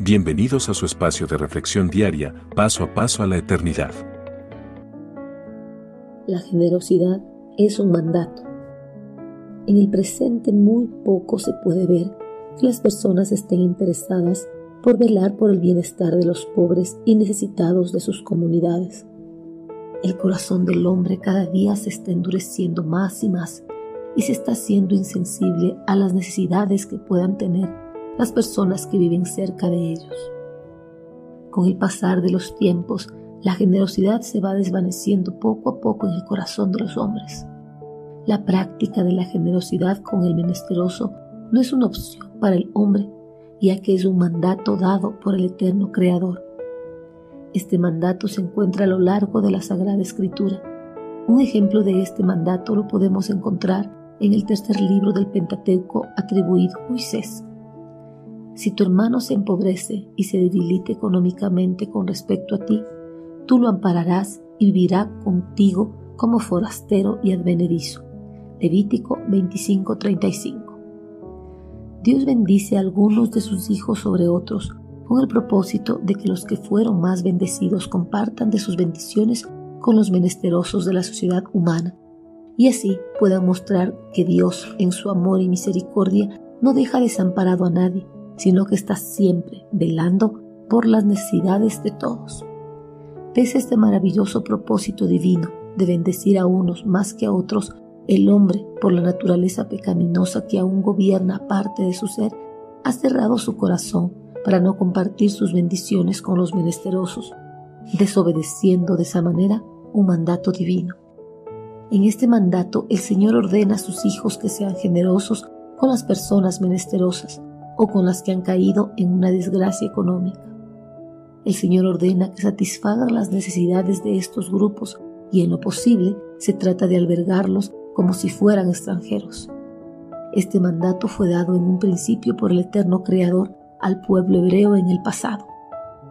Bienvenidos a su espacio de reflexión diaria, paso a paso a la eternidad. La generosidad es un mandato. En el presente muy poco se puede ver que las personas estén interesadas por velar por el bienestar de los pobres y necesitados de sus comunidades. El corazón del hombre cada día se está endureciendo más y más y se está haciendo insensible a las necesidades que puedan tener las personas que viven cerca de ellos. Con el pasar de los tiempos, la generosidad se va desvaneciendo poco a poco en el corazón de los hombres. La práctica de la generosidad con el menesteroso no es una opción para el hombre, ya que es un mandato dado por el eterno Creador. Este mandato se encuentra a lo largo de la Sagrada Escritura. Un ejemplo de este mandato lo podemos encontrar en el tercer libro del Pentateuco atribuido a Moisés. Si tu hermano se empobrece y se debilite económicamente con respecto a ti, tú lo ampararás y vivirá contigo como forastero y advenedizo. Levítico 25:35. Dios bendice a algunos de sus hijos sobre otros con el propósito de que los que fueron más bendecidos compartan de sus bendiciones con los menesterosos de la sociedad humana y así puedan mostrar que Dios en su amor y misericordia no deja desamparado a nadie, sino que está siempre velando por las necesidades de todos. Pese este maravilloso propósito divino de bendecir a unos más que a otros, el hombre, por la naturaleza pecaminosa que aún gobierna parte de su ser, ha cerrado su corazón para no compartir sus bendiciones con los menesterosos, desobedeciendo de esa manera un mandato divino. En este mandato el Señor ordena a sus hijos que sean generosos con las personas menesterosas, o con las que han caído en una desgracia económica. El Señor ordena que satisfagan las necesidades de estos grupos y en lo posible se trata de albergarlos como si fueran extranjeros. Este mandato fue dado en un principio por el eterno Creador al pueblo hebreo en el pasado,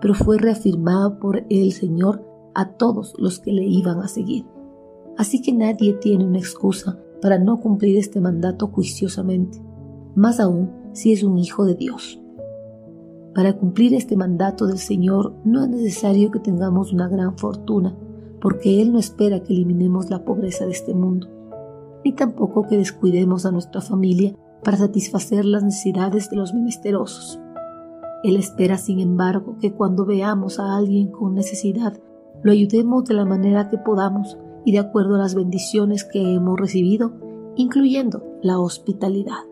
pero fue reafirmado por el Señor a todos los que le iban a seguir. Así que nadie tiene una excusa para no cumplir este mandato juiciosamente. Más aún, si es un hijo de Dios. Para cumplir este mandato del Señor no es necesario que tengamos una gran fortuna, porque Él no espera que eliminemos la pobreza de este mundo, ni tampoco que descuidemos a nuestra familia para satisfacer las necesidades de los menesterosos. Él espera, sin embargo, que cuando veamos a alguien con necesidad, lo ayudemos de la manera que podamos y de acuerdo a las bendiciones que hemos recibido, incluyendo la hospitalidad.